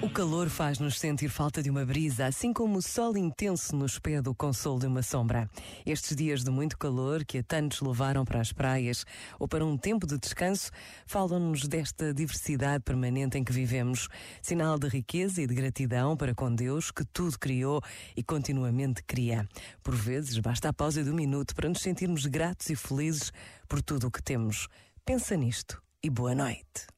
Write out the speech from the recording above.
O calor faz-nos sentir falta de uma brisa, assim como o sol intenso nos pede o consolo de uma sombra. Estes dias de muito calor que a tantos levaram para as praias ou para um tempo de descanso falam-nos desta diversidade permanente em que vivemos, sinal de riqueza e de gratidão para com Deus que tudo criou e continuamente cria. Por vezes basta a pausa de um minuto para nos sentirmos gratos e felizes por tudo o que temos. Pensa nisto e boa noite.